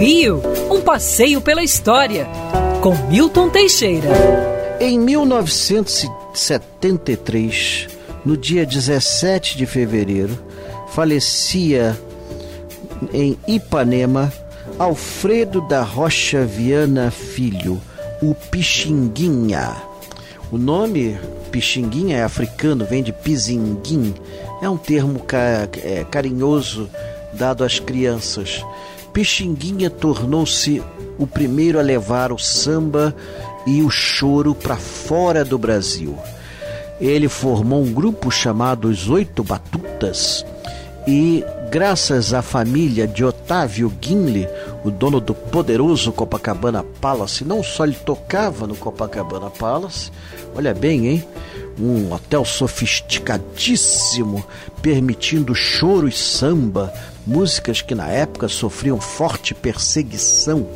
Rio, um passeio pela história, com Milton Teixeira. Em 1973, no dia 17 de fevereiro, falecia em Ipanema Alfredo da Rocha Viana Filho, o Pixinguinha. O nome Pixinguinha é africano, vem de pizinguim, é um termo é, carinhoso dado às crianças. Pixinguinha tornou-se o primeiro a levar o samba e o choro para fora do Brasil. Ele formou um grupo chamado Os Oito Batutas e, graças à família de Otávio Guinle, o dono do poderoso Copacabana Palace, não só ele tocava no Copacabana Palace, olha bem, hein? Um hotel sofisticadíssimo, permitindo choro e samba, músicas que na época sofriam forte perseguição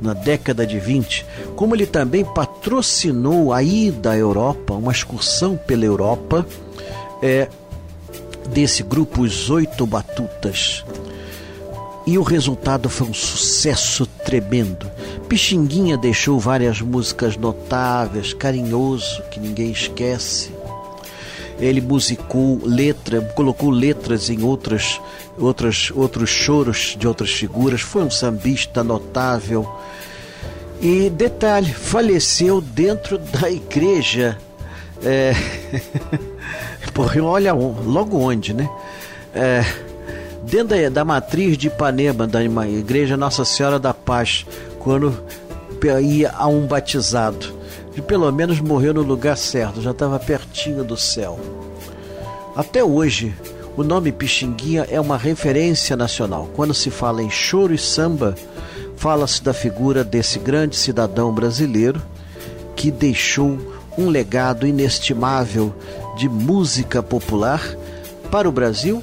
na década de 20, como ele também patrocinou a ida à Europa, uma excursão pela Europa, é, desse grupo Os Oito Batutas. E o resultado foi um sucesso tremendo. Pixinguinha deixou várias músicas notáveis, carinhoso, que ninguém esquece. Ele musicou letra, colocou letras em outras, outras, outros choros de outras figuras. Foi um sambista notável. E detalhe, faleceu dentro da igreja. É... Porra, olha logo onde, né? É... Dentro da, da matriz de Ipanema, da igreja Nossa Senhora da Paz, quando ia a um batizado. E pelo menos morreu no lugar certo, já estava pertinho do céu. Até hoje, o nome Pixinguinha é uma referência nacional. Quando se fala em choro e samba, fala-se da figura desse grande cidadão brasileiro que deixou um legado inestimável de música popular para o Brasil